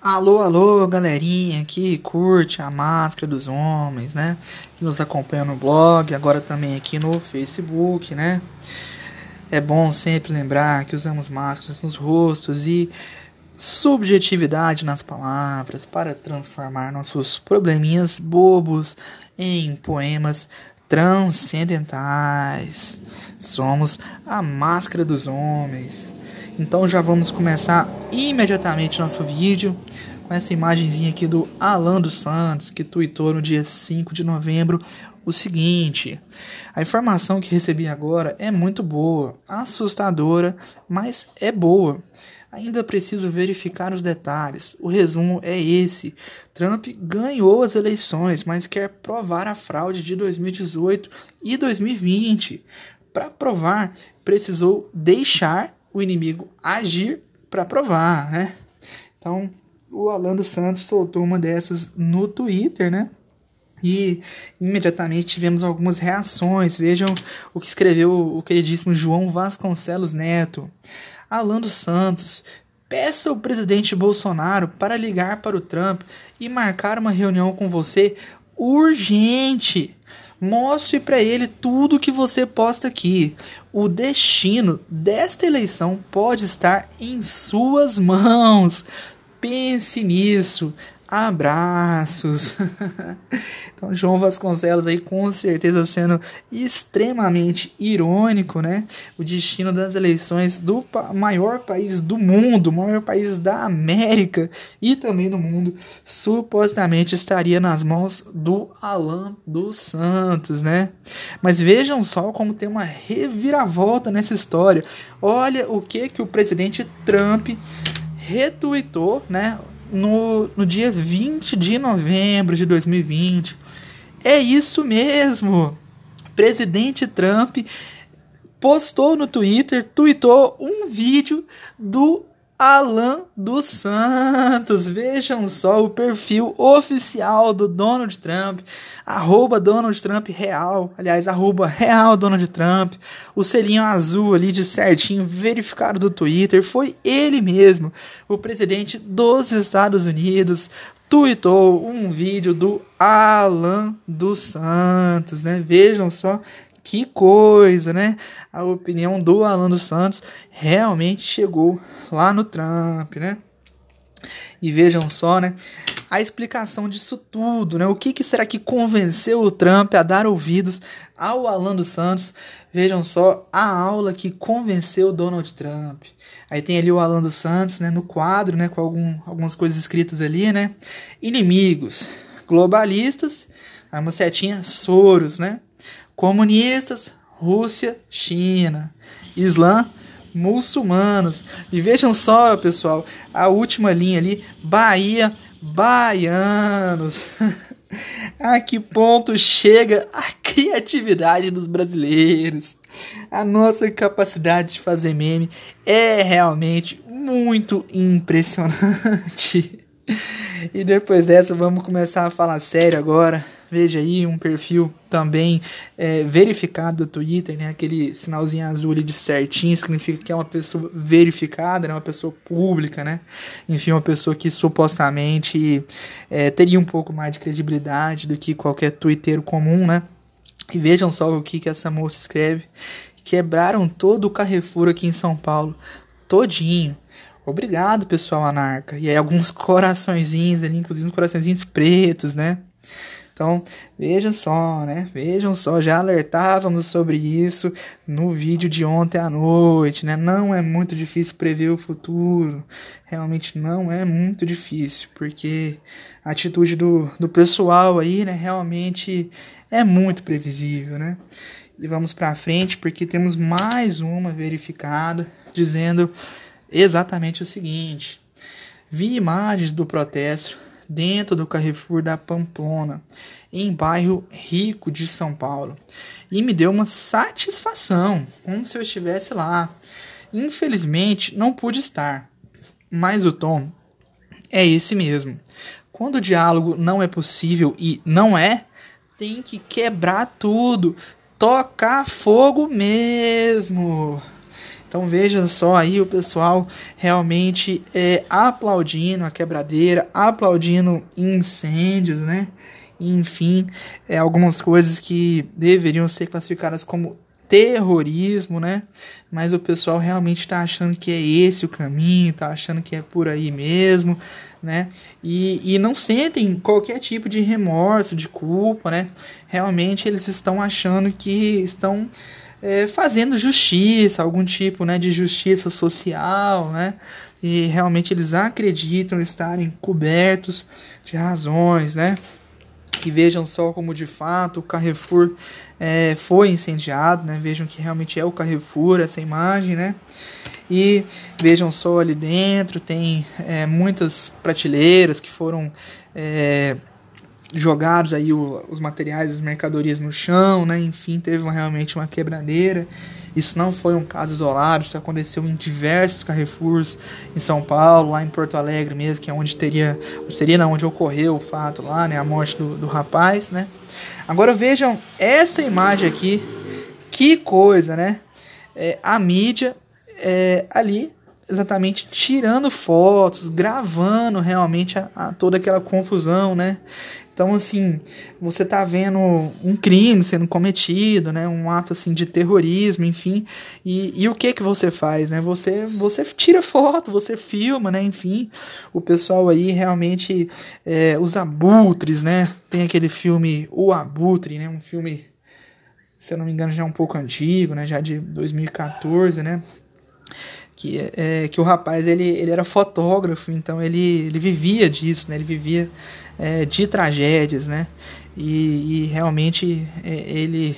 Alô, alô, galerinha que curte a máscara dos homens, né? Que nos acompanha no blog, agora também aqui no Facebook, né? É bom sempre lembrar que usamos máscaras nos rostos e subjetividade nas palavras para transformar nossos probleminhas bobos em poemas transcendentais. Somos a máscara dos homens. Então já vamos começar imediatamente nosso vídeo com essa imagenzinha aqui do Alan dos Santos, que tweetou no dia 5 de novembro o seguinte: A informação que recebi agora é muito boa, assustadora, mas é boa. Ainda preciso verificar os detalhes. O resumo é esse: Trump ganhou as eleições, mas quer provar a fraude de 2018 e 2020. Para provar, precisou deixar o inimigo agir para provar, né? Então, o Alan dos Santos soltou uma dessas no Twitter, né? E imediatamente tivemos algumas reações. Vejam o que escreveu o queridíssimo João Vasconcelos Neto. Alan dos Santos, peça ao presidente Bolsonaro para ligar para o Trump e marcar uma reunião com você urgente. Mostre para ele tudo que você posta aqui. O destino desta eleição pode estar em suas mãos. Pense nisso. Abraços. então, João Vasconcelos aí com certeza sendo extremamente irônico, né? O destino das eleições do maior país do mundo, maior país da América e também do mundo, supostamente estaria nas mãos do Alan dos Santos, né? Mas vejam só como tem uma reviravolta nessa história. Olha o que que o presidente Trump retuitou, né? No, no dia 20 de novembro de 2020. É isso mesmo! Presidente Trump postou no Twitter, tweetou um vídeo do Alan dos Santos. Vejam só o perfil oficial do Donald Trump, arroba Donald Trump real, aliás, arroba real Donald Trump, o selinho azul ali de certinho, verificado do Twitter, foi ele mesmo, o presidente dos Estados Unidos, tweetou um vídeo do Alan dos Santos, né? Vejam só que coisa, né? A opinião do Alan dos Santos realmente chegou lá no Trump, né? E vejam só, né? A explicação disso tudo, né? O que, que será que convenceu o Trump a dar ouvidos ao Alan dos Santos? Vejam só a aula que convenceu Donald Trump. Aí tem ali o Alan dos Santos, né? No quadro, né? Com algum, algumas coisas escritas ali, né? Inimigos, globalistas, a uma setinha Soros, né? Comunistas, Rússia, China. Islã, muçulmanos. E vejam só, pessoal, a última linha ali, Bahia, baianos. a que ponto chega a criatividade dos brasileiros? A nossa capacidade de fazer meme é realmente muito impressionante. E depois dessa, vamos começar a falar sério agora. Veja aí um perfil também é, verificado do Twitter, né? Aquele sinalzinho azul ali de certinho significa que é uma pessoa verificada, né? Uma pessoa pública, né? Enfim, uma pessoa que supostamente é, teria um pouco mais de credibilidade do que qualquer twitteiro comum, né? E vejam só o que, que essa moça escreve. Quebraram todo o Carrefour aqui em São Paulo. Todinho. Obrigado, pessoal anarca. E aí alguns coraçõezinhos ali, inclusive uns coraçõezinhos pretos, né? Então, vejam só, né? Vejam só, já alertávamos sobre isso no vídeo de ontem à noite, né? Não é muito difícil prever o futuro. Realmente não é muito difícil, porque a atitude do, do pessoal aí, né, realmente é muito previsível, né? E vamos para frente porque temos mais uma verificada dizendo exatamente o seguinte: vi imagens do protesto dentro do Carrefour da Pamplona, em bairro rico de São Paulo, e me deu uma satisfação, como se eu estivesse lá. Infelizmente, não pude estar, mas o tom é esse mesmo. Quando o diálogo não é possível e não é, tem que quebrar tudo, tocar fogo mesmo. Então veja só aí o pessoal realmente é, aplaudindo a quebradeira, aplaudindo incêndios, né? Enfim, é, algumas coisas que deveriam ser classificadas como terrorismo, né? Mas o pessoal realmente está achando que é esse o caminho, está achando que é por aí mesmo, né? E, e não sentem qualquer tipo de remorso, de culpa, né? Realmente eles estão achando que estão é, fazendo justiça, algum tipo né, de justiça social, né? E realmente eles acreditam estarem cobertos de razões, né? Que vejam só como de fato o Carrefour é, foi incendiado, né? Vejam que realmente é o Carrefour essa imagem, né? E vejam só ali dentro tem é, muitas prateleiras que foram é, jogados aí o, os materiais, as mercadorias no chão, né? Enfim, teve uma, realmente uma quebradeira. Isso não foi um caso isolado, isso aconteceu em diversos Carrefours em São Paulo, lá em Porto Alegre mesmo, que é onde teria, não, onde ocorreu o fato lá, né? A morte do, do rapaz, né? Agora vejam essa imagem aqui, que coisa, né? É, a mídia é, ali exatamente tirando fotos, gravando realmente a, a, toda aquela confusão, né? Então, assim, você tá vendo um crime sendo cometido, né? Um ato, assim, de terrorismo, enfim. E, e o que que você faz, né? Você, você tira foto, você filma, né? Enfim, o pessoal aí realmente... É, os abutres, né? Tem aquele filme O Abutre, né? Um filme, se eu não me engano, já é um pouco antigo, né? Já de 2014, né? Que, é, que o rapaz ele, ele era fotógrafo, então ele, ele vivia disso, né? Ele vivia é, de tragédias, né? E, e realmente é, ele,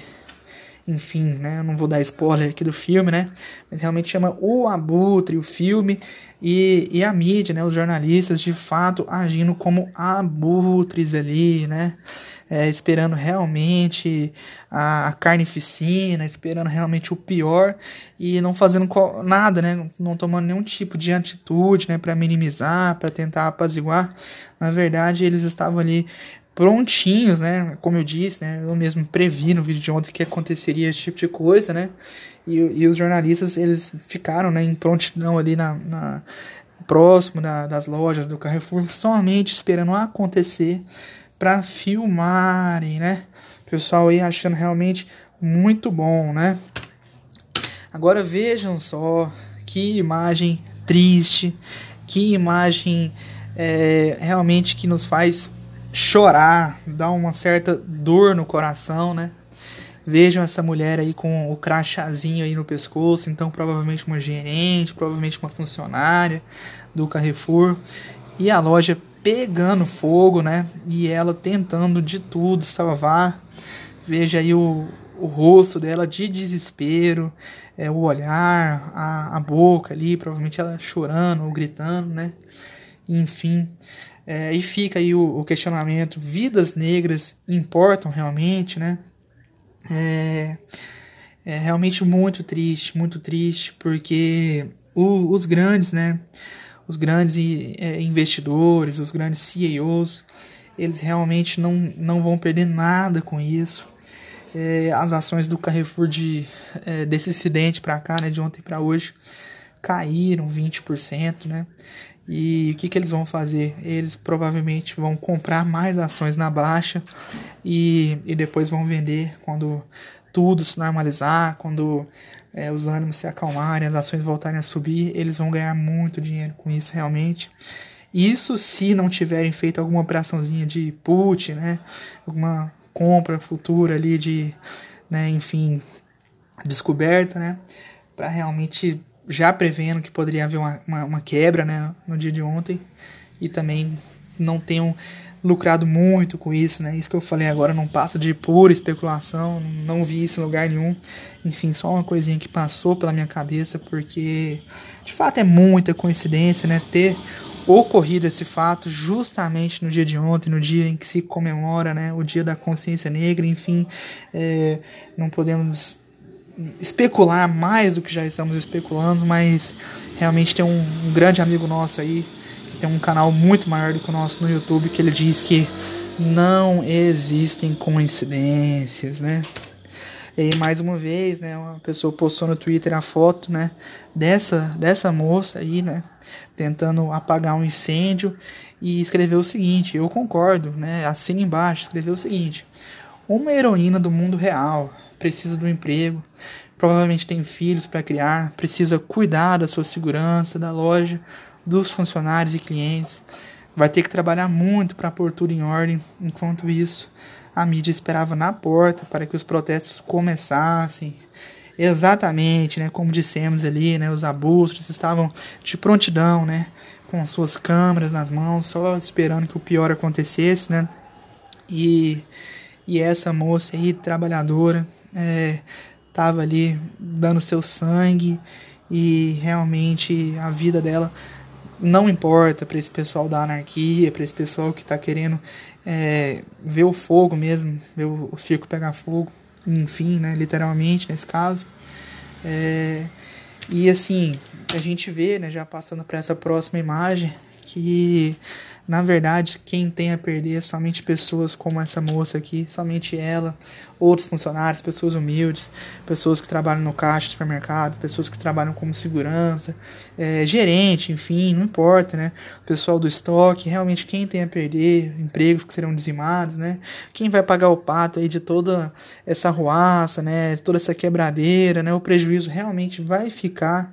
enfim, né? Eu não vou dar spoiler aqui do filme, né? Mas realmente chama O Abutre, o filme, e, e a mídia, né? Os jornalistas de fato agindo como abutres ali, né? É, esperando realmente a, a carnificina, esperando realmente o pior e não fazendo nada, né? Não tomando nenhum tipo de atitude, né? Para minimizar, para tentar apaziguar. Na verdade, eles estavam ali prontinhos, né? Como eu disse, né? Eu mesmo previ no vídeo de ontem que aconteceria esse tipo de coisa, né? E, e os jornalistas, eles ficaram, né? Em prontidão ali na, na próximo da, das lojas do Carrefour, somente esperando acontecer para filmarem, né? Pessoal aí achando realmente muito bom, né? Agora vejam só que imagem triste, que imagem é, realmente que nos faz chorar, dá uma certa dor no coração, né? Vejam essa mulher aí com o crachazinho aí no pescoço, então provavelmente uma gerente, provavelmente uma funcionária do Carrefour. E a loja pegando fogo, né? E ela tentando de tudo salvar. Veja aí o, o rosto dela de desespero, é, o olhar, a, a boca ali, provavelmente ela chorando ou gritando, né? Enfim. É, e fica aí o, o, questionamento: vidas negras importam realmente, né? É, é realmente muito triste, muito triste, porque o, os grandes, né? Os grandes é, investidores, os grandes CEOs, eles realmente não, não vão perder nada com isso. É, as ações do Carrefour de, é, desse incidente para cá, né, de ontem para hoje, caíram 20%, né? E o que, que eles vão fazer? Eles provavelmente vão comprar mais ações na baixa e, e depois vão vender quando tudo se normalizar, quando é, os ânimos se acalmarem, as ações voltarem a subir, eles vão ganhar muito dinheiro com isso realmente. Isso se não tiverem feito alguma operaçãozinha de put, né? Alguma compra futura ali de, né, enfim, descoberta, né? Para realmente já prevendo que poderia haver uma, uma, uma, quebra, né, no dia de ontem e também não tenham lucrado muito com isso, né? Isso que eu falei agora não passa de pura especulação, não vi isso em lugar nenhum. Enfim, só uma coisinha que passou pela minha cabeça, porque de fato é muita coincidência, né? Ter ocorrido esse fato justamente no dia de ontem, no dia em que se comemora, né? O dia da consciência negra, enfim, é, não podemos especular mais do que já estamos especulando, mas realmente tem um, um grande amigo nosso aí, tem um canal muito maior do que o nosso no YouTube, que ele diz que não existem coincidências, né? E mais uma vez, né, uma pessoa postou no Twitter a foto, né, dessa dessa moça aí, né, tentando apagar um incêndio e escreveu o seguinte: "Eu concordo", né, assina embaixo, escreveu o seguinte: "Uma heroína do mundo real precisa do emprego, provavelmente tem filhos para criar, precisa cuidar da sua segurança, da loja, dos funcionários e clientes, vai ter que trabalhar muito para pôr tudo em ordem. Enquanto isso, a mídia esperava na porta para que os protestos começassem. Exatamente, né, como dissemos ali, né, os abutres estavam de prontidão, né, com suas câmeras nas mãos, só esperando que o pior acontecesse, né? E, e essa moça aí, trabalhadora, é, tava ali dando seu sangue e realmente a vida dela não importa para esse pessoal da anarquia, para esse pessoal que está querendo é, ver o fogo mesmo, ver o, circo pegar fogo, enfim, né, literalmente nesse caso. É, e assim, a gente vê, né, já passando para essa próxima imagem, que na verdade, quem tem a perder é somente pessoas como essa moça aqui, somente ela, outros funcionários, pessoas humildes, pessoas que trabalham no caixa de supermercados, pessoas que trabalham como segurança, é, gerente, enfim, não importa, né? Pessoal do estoque, realmente quem tem a perder, empregos que serão dizimados, né? Quem vai pagar o pato aí de toda essa ruaça, né? Toda essa quebradeira, né? O prejuízo realmente vai ficar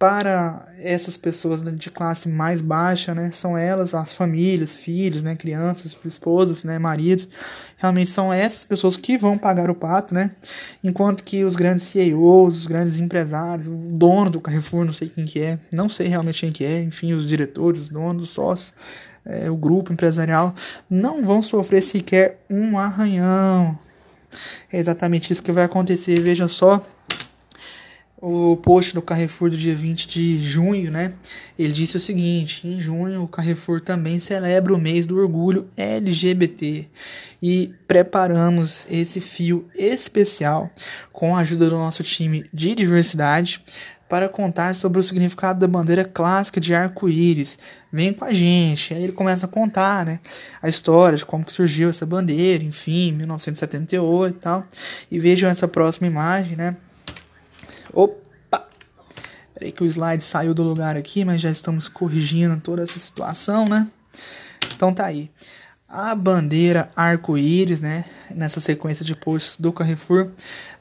para essas pessoas de classe mais baixa, né, são elas, as famílias, filhos, né, crianças, esposas, né, maridos, realmente são essas pessoas que vão pagar o pato, né, enquanto que os grandes CEOs, os grandes empresários, o dono do Carrefour, não sei quem que é, não sei realmente quem que é, enfim, os diretores, os donos, os sócios, é, o grupo empresarial, não vão sofrer sequer um arranhão. É exatamente isso que vai acontecer, veja só, o post do Carrefour do dia 20 de junho, né? Ele disse o seguinte: em junho, o Carrefour também celebra o mês do orgulho LGBT e preparamos esse fio especial com a ajuda do nosso time de diversidade para contar sobre o significado da bandeira clássica de arco-íris. Vem com a gente. Aí ele começa a contar, né, a história de como que surgiu essa bandeira, enfim, 1978 e tal. E vejam essa próxima imagem, né? Opa! Peraí que o slide saiu do lugar aqui, mas já estamos corrigindo toda essa situação, né? Então tá aí. A bandeira arco-íris, né? Nessa sequência de posts do Carrefour.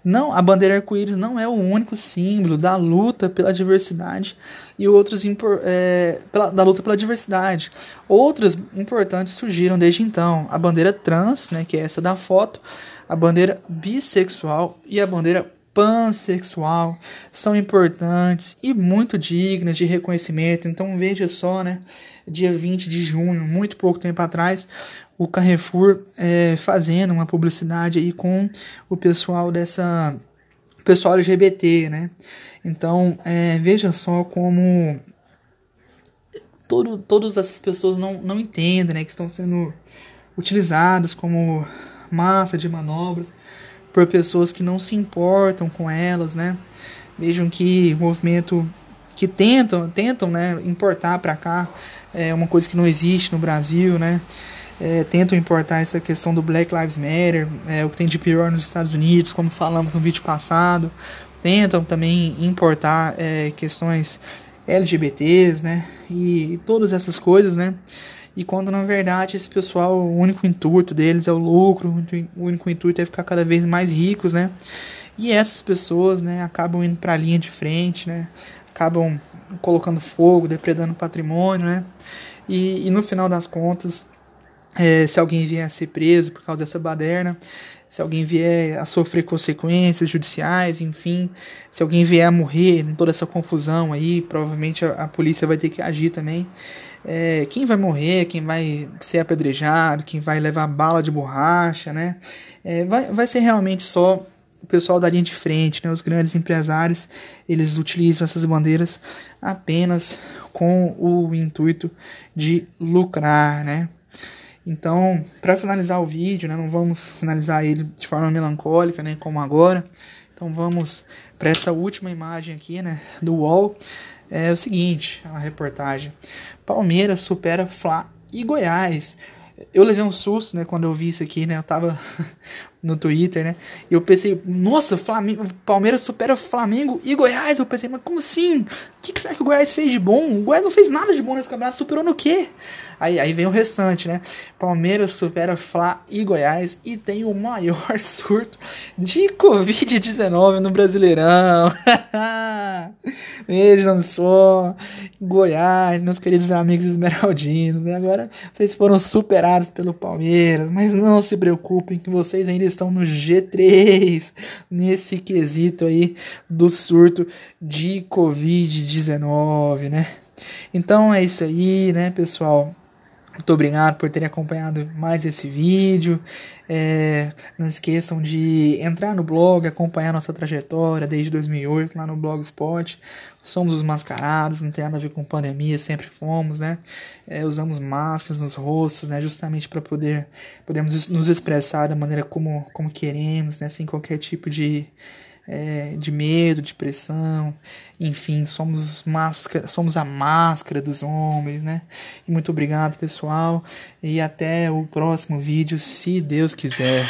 Não, a bandeira arco-íris não é o único símbolo da luta pela diversidade e outros é, pela, da luta pela diversidade. Outras importantes surgiram desde então. A bandeira trans, né? Que é essa da foto. A bandeira bissexual e a bandeira pansexual são importantes e muito dignas de reconhecimento. Então veja só, né? Dia 20 de junho, muito pouco tempo atrás, o Carrefour é, fazendo uma publicidade aí com o pessoal dessa pessoal LGBT, né? Então é, veja só como todo, todas essas pessoas não, não entendem, né? Que estão sendo utilizados como massa de manobras por pessoas que não se importam com elas, né? Vejam que o movimento que tentam, tentam, né, importar para cá é uma coisa que não existe no Brasil, né? É, tentam importar essa questão do Black Lives Matter, é, o que tem de pior nos Estados Unidos, como falamos no vídeo passado. Tentam também importar é, questões LGBTs, né? E, e todas essas coisas, né? E quando na verdade esse pessoal, o único intuito deles é o lucro, o único intuito é ficar cada vez mais ricos, né? E essas pessoas, né, acabam indo para a linha de frente, né? Acabam colocando fogo, depredando patrimônio, né? E, e no final das contas, é, se alguém vier a ser preso por causa dessa baderna, se alguém vier a sofrer consequências judiciais, enfim, se alguém vier a morrer em toda essa confusão aí, provavelmente a, a polícia vai ter que agir também é, quem vai morrer, quem vai ser apedrejado, quem vai levar bala de borracha, né? É, vai, vai ser realmente só o pessoal da linha de frente, né? Os grandes empresários, eles utilizam essas bandeiras apenas com o intuito de lucrar, né? Então, para finalizar o vídeo, né, não vamos finalizar ele de forma melancólica, né, como agora. Então vamos para essa última imagem aqui, né, do UOL. É o seguinte, a reportagem. Palmeiras supera Fla e Goiás. Eu levei um susto, né, quando eu vi isso aqui, né? Eu tava no Twitter, né? E eu pensei, nossa, Flamengo, Palmeiras supera Flamengo e Goiás. Eu pensei, mas como assim? O que, que será que o Goiás fez de bom? O Goiás não fez nada de bom nesse campeonato, superou no quê? Aí, aí vem o restante, né? Palmeiras supera Fla e Goiás e tem o maior surto de Covid-19 no Brasileirão. Vejam só, Goiás, meus queridos amigos esmeraldinos, né? Agora vocês foram superados pelo Palmeiras, mas não se preocupem que vocês ainda estão no G3 nesse quesito aí do surto de Covid-19, né? Então é isso aí, né, pessoal? Muito obrigado por terem acompanhado mais esse vídeo. É, não esqueçam de entrar no blog, acompanhar nossa trajetória desde 2008 lá no Blogspot. Somos os mascarados, não tem nada a ver com pandemia, sempre fomos, né? É, usamos máscaras nos rostos, né? Justamente para poder podermos nos expressar da maneira como, como queremos, né? Sem qualquer tipo de é, de medo, de pressão, enfim, somos, máscara, somos a máscara dos homens, né? E muito obrigado, pessoal, e até o próximo vídeo, se Deus quiser.